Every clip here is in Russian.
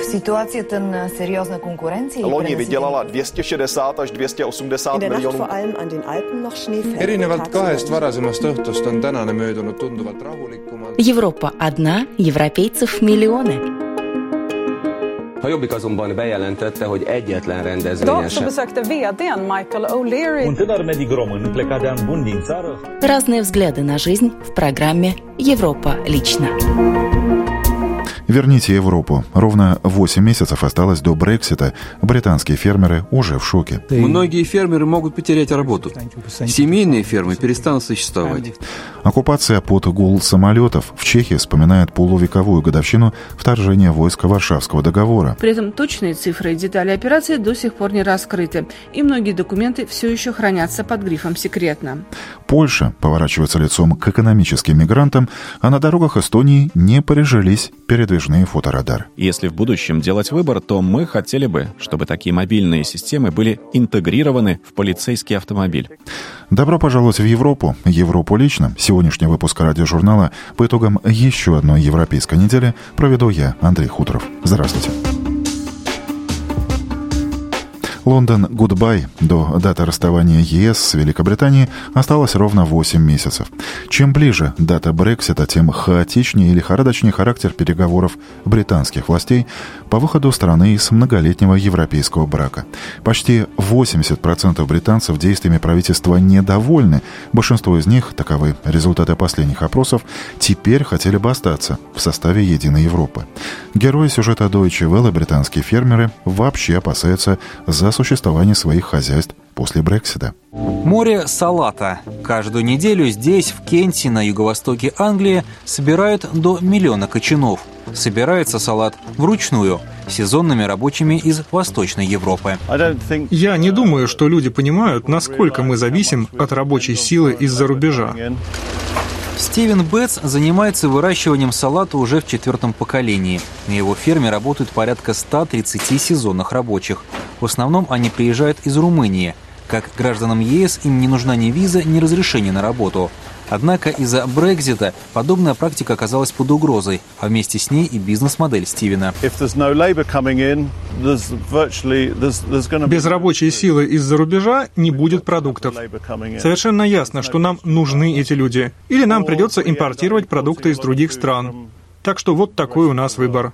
В ситуацията на сериозна конкуренция Loni vydělala 260 až 280 miljonů. erinevalt kahest varasemast õhtust on tänane möödunud tunduvalt rahulikumalt. Европа одна, европейцев миллионы. A Jobbik azonban bejelentette, hogy egyetlen rendezvényen sem. besökte vdn Michael O'Leary Un tânăr medic român plecat de an bun din țară Разные взгляды на жизнь в программе «Европа лично». Верните Европу. Ровно 8 месяцев осталось до Брексита. Британские фермеры уже в шоке. Многие фермеры могут потерять работу. Семейные фермы перестанут существовать. Оккупация под гул самолетов в Чехии вспоминает полувековую годовщину вторжения войск Варшавского договора. При этом точные цифры и детали операции до сих пор не раскрыты, и многие документы все еще хранятся под грифом «секретно». Польша поворачивается лицом к экономическим мигрантам, а на дорогах Эстонии не прижились передвижные фоторадар. Если в будущем делать выбор, то мы хотели бы, чтобы такие мобильные системы были интегрированы в полицейский автомобиль. Добро пожаловать в Европу. Европу лично. Сегодняшний выпуск радиожурнала по итогам еще одной европейской недели проведу я, Андрей Хуторов. Здравствуйте. Лондон Goodbye до даты расставания ЕС с Великобританией осталось ровно 8 месяцев. Чем ближе дата Брексита, тем хаотичнее и лихорадочнее характер переговоров британских властей по выходу страны из многолетнего европейского брака. Почти 80% британцев действиями правительства недовольны. Большинство из них, таковы результаты последних опросов, теперь хотели бы остаться в составе Единой Европы. Герои сюжета Deutsche Welle, британские фермеры, вообще опасаются за существование своих хозяйств после Брексита. Море салата. Каждую неделю здесь, в Кенте, на юго-востоке Англии, собирают до миллиона кочанов. Собирается салат вручную, сезонными рабочими из Восточной Европы. Я не думаю, что люди понимают, насколько мы зависим от рабочей силы из-за рубежа. Стивен Бетс занимается выращиванием салата уже в четвертом поколении. На его ферме работают порядка 130 сезонных рабочих. В основном они приезжают из Румынии. Как гражданам ЕС им не нужна ни виза, ни разрешение на работу. Однако из-за Брекзита подобная практика оказалась под угрозой, а вместе с ней и бизнес-модель Стивена. Без рабочей силы из-за рубежа не будет продуктов. Совершенно ясно, что нам нужны эти люди. Или нам придется импортировать продукты из других стран. Так что вот такой у нас выбор.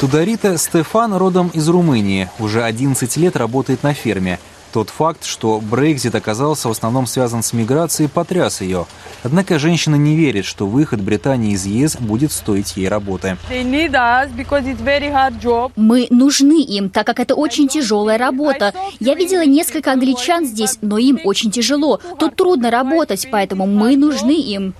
Тударита Стефан родом из Румынии. Уже 11 лет работает на ферме. Тот факт, что Брекзит оказался в основном связан с миграцией, потряс ее. Однако женщина не верит, что выход Британии из ЕС будет стоить ей работы. Мы нужны им, так как это очень тяжелая работа. Я видела несколько англичан здесь, но им очень тяжело. Тут трудно работать, поэтому мы нужны им.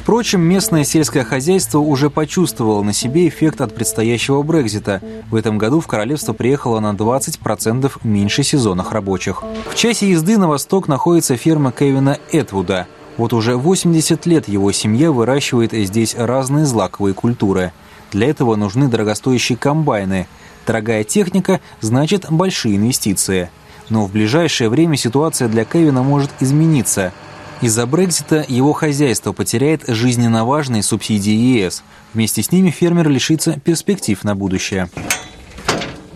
Впрочем, местное сельское хозяйство уже почувствовало на себе эффект от предстоящего Брекзита. В этом году в королевство приехало на 20% меньше сезонных рабочих. В часе езды на восток находится ферма Кевина Этвуда. Вот уже 80 лет его семья выращивает здесь разные злаковые культуры. Для этого нужны дорогостоящие комбайны. Дорогая техника значит большие инвестиции. Но в ближайшее время ситуация для Кевина может измениться – из-за Брекзита его хозяйство потеряет жизненно важные субсидии ЕС. Вместе с ними фермер лишится перспектив на будущее.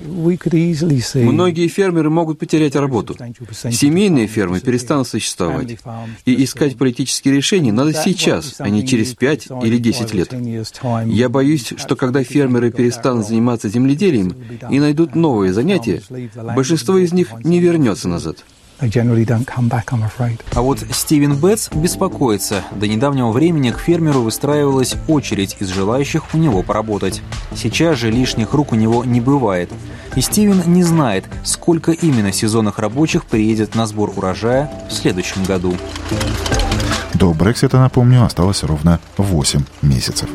Многие фермеры могут потерять работу. Семейные фермы перестанут существовать. И искать политические решения надо сейчас, а не через 5 или 10 лет. Я боюсь, что когда фермеры перестанут заниматься земледелием и найдут новые занятия, большинство из них не вернется назад. А вот Стивен Бетс беспокоится. До недавнего времени к фермеру выстраивалась очередь из желающих у него поработать. Сейчас же лишних рук у него не бывает. И Стивен не знает, сколько именно сезонных рабочих приедет на сбор урожая в следующем году. До Брексита, напомню, осталось ровно 8 месяцев.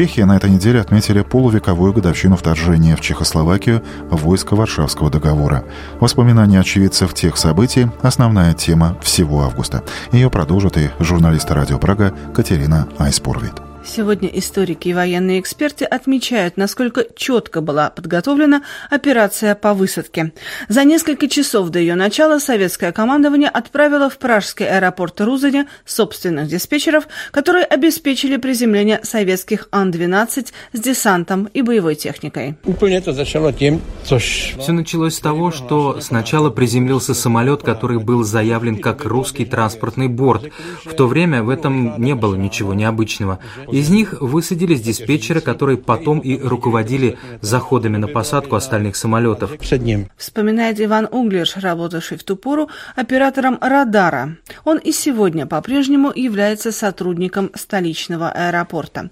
Чехии на этой неделе отметили полувековую годовщину вторжения в Чехословакию войска Варшавского договора. Воспоминания очевидцев тех событий – основная тема всего августа. Ее продолжит и журналист радио Прага Катерина Айспорвит. Сегодня историки и военные эксперты отмечают, насколько четко была подготовлена операция по высадке. За несколько часов до ее начала советское командование отправило в пражский аэропорт Рузаня собственных диспетчеров, которые обеспечили приземление советских Ан-12 с десантом и боевой техникой. Все началось с того, что сначала приземлился самолет, который был заявлен как русский транспортный борт. В то время в этом не было ничего необычного. Из них высадились диспетчеры, которые потом и руководили заходами на посадку остальных самолетов. Вспоминает Иван Углиш, работавший в ту пору оператором радара. Он и сегодня по-прежнему является сотрудником столичного аэропорта.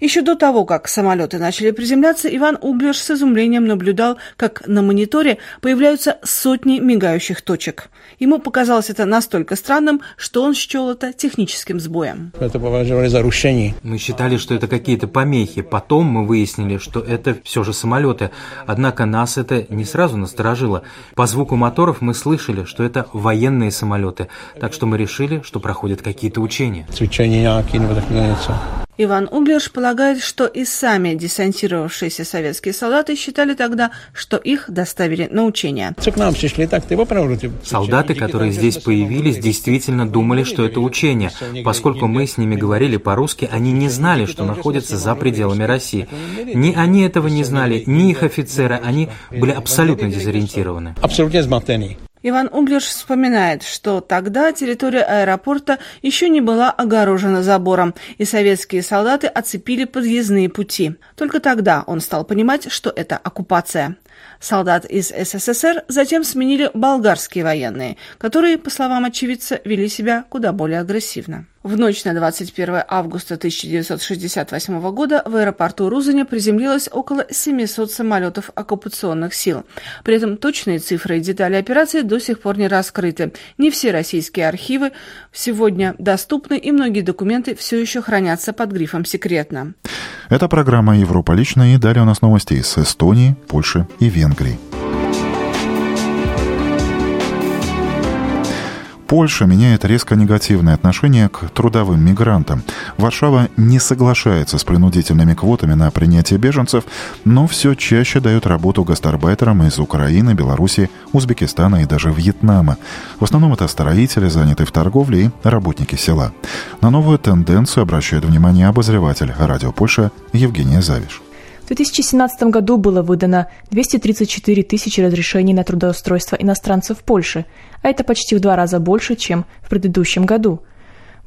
Еще до того, как самолеты начали приземляться, Иван Углиш с изумлением наблюдал, как на мониторе появляются сотни мигающих точек. Ему показалось это настолько странным, что он счел это техническим сбоем. Это за Мы считали, что это какие-то помехи. Потом мы выяснили, что это все же самолеты. Однако нас это не сразу насторожило. По звуку моторов мы слышали, что это военные самолеты. Так что мы решили, что проходят какие-то учения. Иван Углерш полагает, что и сами десантировавшиеся советские солдаты считали тогда, что их доставили на учения. Солдаты, которые здесь появились, действительно думали, что это учение. Поскольку мы с ними говорили по-русски, они не знали, что находятся за пределами России. Ни они этого не знали, ни их офицеры, они были абсолютно дезориентированы. Иван Углиш вспоминает, что тогда территория аэропорта еще не была огорожена забором, и советские солдаты оцепили подъездные пути. Только тогда он стал понимать, что это оккупация. Солдат из СССР затем сменили болгарские военные, которые, по словам очевидца, вели себя куда более агрессивно. В ночь на 21 августа 1968 года в аэропорту Рузаня приземлилось около 700 самолетов оккупационных сил. При этом точные цифры и детали операции до сих пор не раскрыты. Не все российские архивы сегодня доступны, и многие документы все еще хранятся под грифом «секретно». Это программа «Европа лично» и далее у нас новости из Эстонии, Польши и Венгрии. Польша меняет резко негативное отношение к трудовым мигрантам. Варшава не соглашается с принудительными квотами на принятие беженцев, но все чаще дает работу гастарбайтерам из Украины, Беларуси, Узбекистана и даже Вьетнама. В основном это строители, занятые в торговле и работники села. На новую тенденцию обращает внимание обозреватель радио Польша Евгения Завиш. В 2017 году было выдано 234 тысячи разрешений на трудоустройство иностранцев в Польше, а это почти в два раза больше, чем в предыдущем году.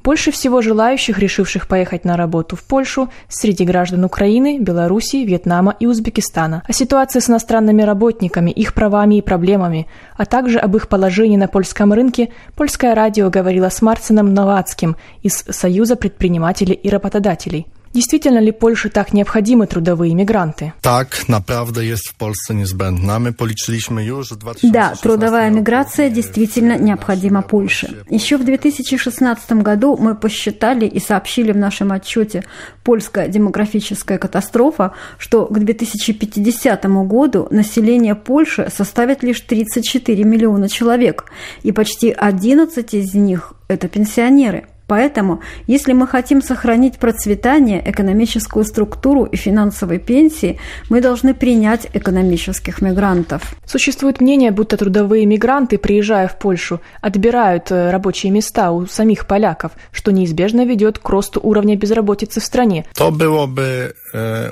Больше всего желающих, решивших поехать на работу в Польшу, среди граждан Украины, Белоруссии, Вьетнама и Узбекистана. О ситуации с иностранными работниками, их правами и проблемами, а также об их положении на польском рынке, польское радио говорило с Марцином Новацким из Союза предпринимателей и работодателей. Действительно ли Польше так необходимы трудовые мигранты? Так, направда есть в Польше niezbędna. Мы полічiliśmy już в 2016 Да, трудовая миграция действительно необходима Польше. Еще в 2016 году мы посчитали и сообщили в нашем отчете «Польская демографическая катастрофа», что к 2050 году население Польши составит лишь 34 миллиона человек, и почти 11 из них – это пенсионеры – Поэтому, если мы хотим сохранить процветание, экономическую структуру и финансовые пенсии, мы должны принять экономических мигрантов. Существует мнение, будто трудовые мигранты, приезжая в Польшу, отбирают э, рабочие места у самих поляков, что неизбежно ведет к росту уровня безработицы в стране. То было бы э,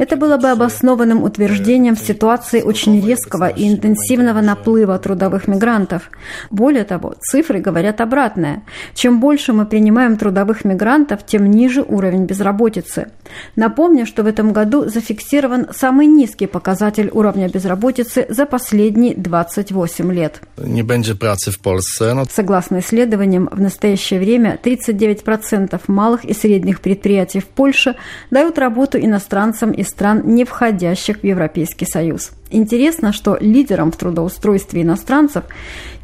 это было бы обоснованным утверждением в ситуации очень резкого и интенсивного наплыва трудовых мигрантов. Более того, цифры говорят обратное. Чем больше мы принимаем трудовых мигрантов, тем ниже уровень безработицы. Напомню, что в этом году зафиксирован самый низкий показатель уровня безработицы за последние 28 лет. Не будет працы в Польше. Но... Согласно исследованиям, в настоящее время 39% малых и средних предприятий в Польше дают работу иностранцам из стран, не входящих в Европейский Союз. Интересно, что лидером в трудоустройстве иностранцев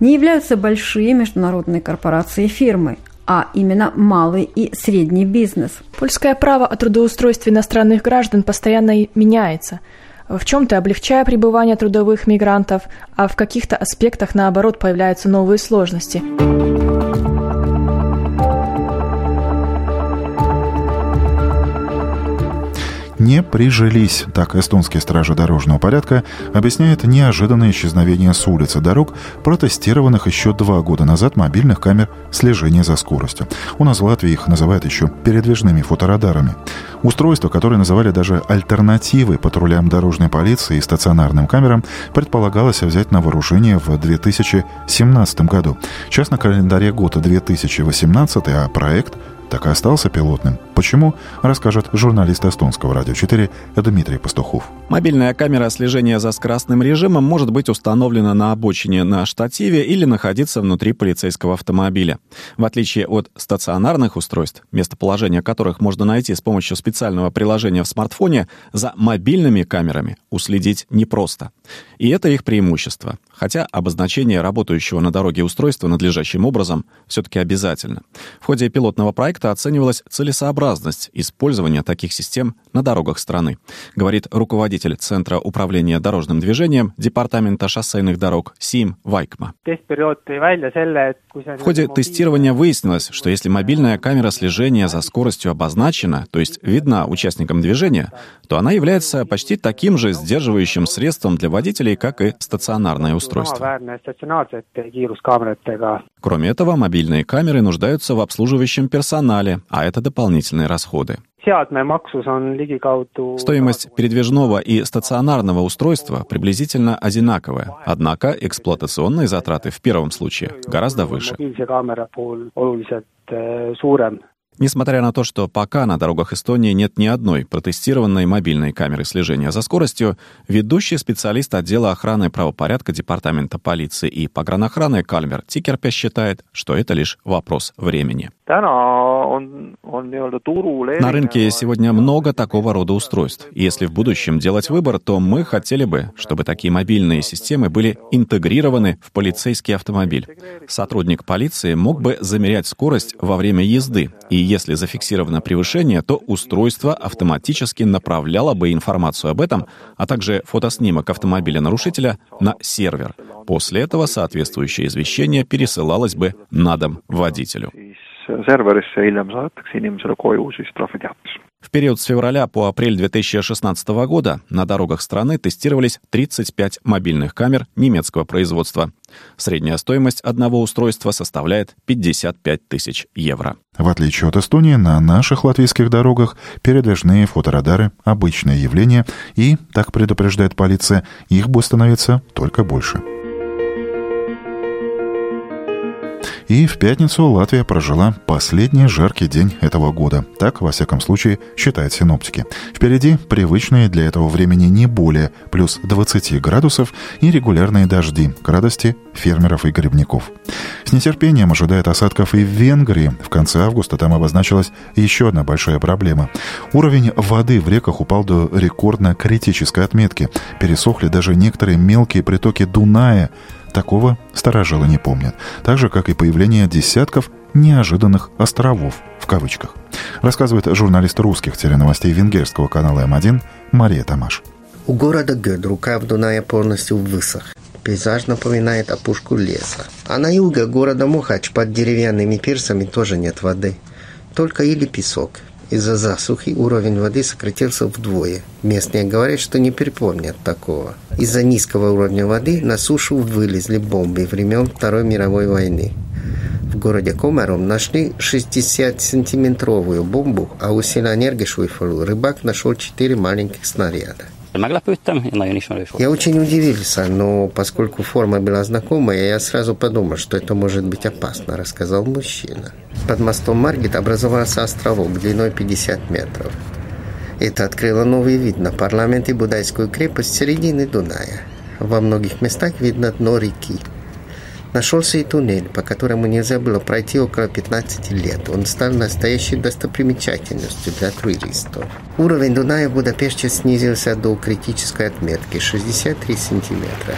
не являются большие международные корпорации и фирмы, а именно малый и средний бизнес. Польское право о трудоустройстве иностранных граждан постоянно меняется в чем-то облегчая пребывание трудовых мигрантов, а в каких-то аспектах, наоборот, появляются новые сложности. Не прижились. Так эстонские стражи дорожного порядка объясняют неожиданное исчезновение с улицы дорог, протестированных еще два года назад мобильных камер слежения за скоростью. У нас в Латвии их называют еще передвижными фоторадарами. Устройства, которые называли даже альтернативой патрулям дорожной полиции и стационарным камерам, предполагалось взять на вооружение в 2017 году. Сейчас на календаре года 2018, а проект так и остался пилотным. Почему, расскажет журналист эстонского радио 4 Дмитрий Пастухов. Мобильная камера слежения за скоростным режимом может быть установлена на обочине на штативе или находиться внутри полицейского автомобиля. В отличие от стационарных устройств, местоположение которых можно найти с помощью специального приложения в смартфоне, за мобильными камерами уследить непросто. И это их преимущество. Хотя обозначение работающего на дороге устройства надлежащим образом все-таки обязательно. В ходе пилотного проекта оценивалась целесообразность использования таких систем на дорогах страны, говорит руководитель Центра управления дорожным движением Департамента шоссейных дорог СИМ Вайкма. В ходе тестирования выяснилось, что если мобильная камера слежения за скоростью обозначена, то есть видна участникам движения, то она является почти таким же сдерживающим средством для водителей, как и стационарное устройство. Кроме этого, мобильные камеры нуждаются в обслуживающем персонале, а это дополнительные расходы. Стоимость передвижного и стационарного устройства приблизительно одинаковая, однако эксплуатационные затраты в первом случае гораздо выше. Несмотря на то, что пока на дорогах Эстонии нет ни одной протестированной мобильной камеры слежения за скоростью, ведущий специалист отдела охраны правопорядка Департамента полиции и погранохраны Кальмер Тикерпе считает, что это лишь вопрос времени. На рынке сегодня много такого рода устройств. Если в будущем делать выбор, то мы хотели бы, чтобы такие мобильные системы были интегрированы в полицейский автомобиль. Сотрудник полиции мог бы замерять скорость во время езды, и если зафиксировано превышение, то устройство автоматически направляло бы информацию об этом, а также фотоснимок автомобиля нарушителя на сервер. После этого соответствующее извещение пересылалось бы на дом водителю. В период с февраля по апрель 2016 года на дорогах страны тестировались 35 мобильных камер немецкого производства. Средняя стоимость одного устройства составляет 55 тысяч евро. В отличие от Эстонии, на наших латвийских дорогах передвижные фоторадары – обычное явление, и, так предупреждает полиция, их будет становиться только больше. И в пятницу Латвия прожила последний жаркий день этого года. Так, во всяком случае, считают синоптики. Впереди привычные для этого времени не более плюс 20 градусов и регулярные дожди к радости фермеров и грибников. С нетерпением ожидает осадков и в Венгрии. В конце августа там обозначилась еще одна большая проблема. Уровень воды в реках упал до рекордно критической отметки. Пересохли даже некоторые мелкие притоки Дуная, Такого старожилы не помнят. Так же, как и появление десятков неожиданных островов в кавычках. Рассказывает журналист русских теленовостей венгерского канала М1 Мария Тамаш. У города Гёд рукав Дуная полностью высох. Пейзаж напоминает опушку леса. А на юге города Мухач под деревянными пирсами тоже нет воды. Только или песок. Из-за засухи уровень воды сократился вдвое. Местные говорят, что не припомнят такого. Из-за низкого уровня воды на сушу вылезли бомбы времен Второй мировой войны. В городе Комаром нашли 60-сантиметровую бомбу, а у села Нергешуйфалу рыбак нашел 4 маленьких снаряда. Я очень удивился, но поскольку форма была знакомая, я сразу подумал, что это может быть опасно, рассказал мужчина. Под мостом Маргит образовался островок длиной 50 метров. Это открыло новый вид на парламент и Будайскую крепость середины Дуная. Во многих местах видно дно реки. Нашелся и туннель, по которому нельзя было пройти около 15 лет. Он стал настоящей достопримечательностью для туристов. Уровень Дуная в Будапеште снизился до критической отметки 63 сантиметра.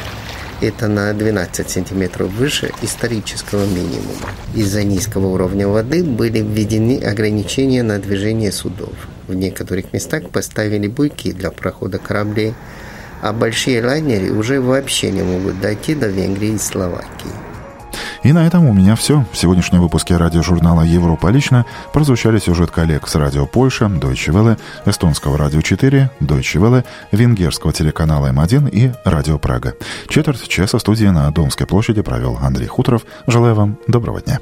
Это на 12 сантиметров выше исторического минимума. Из-за низкого уровня воды были введены ограничения на движение судов. В некоторых местах поставили буйки для прохода кораблей, а большие лайнеры уже вообще не могут дойти до Венгрии и Словакии. И на этом у меня все. В сегодняшнем выпуске радиожурнала «Европа лично» прозвучали сюжет коллег с радио Польша, Deutsche Welle, эстонского радио 4, Deutsche Welle, венгерского телеканала М1 и радио Прага. Четверть часа студии на Домской площади провел Андрей Хуторов. Желаю вам доброго дня.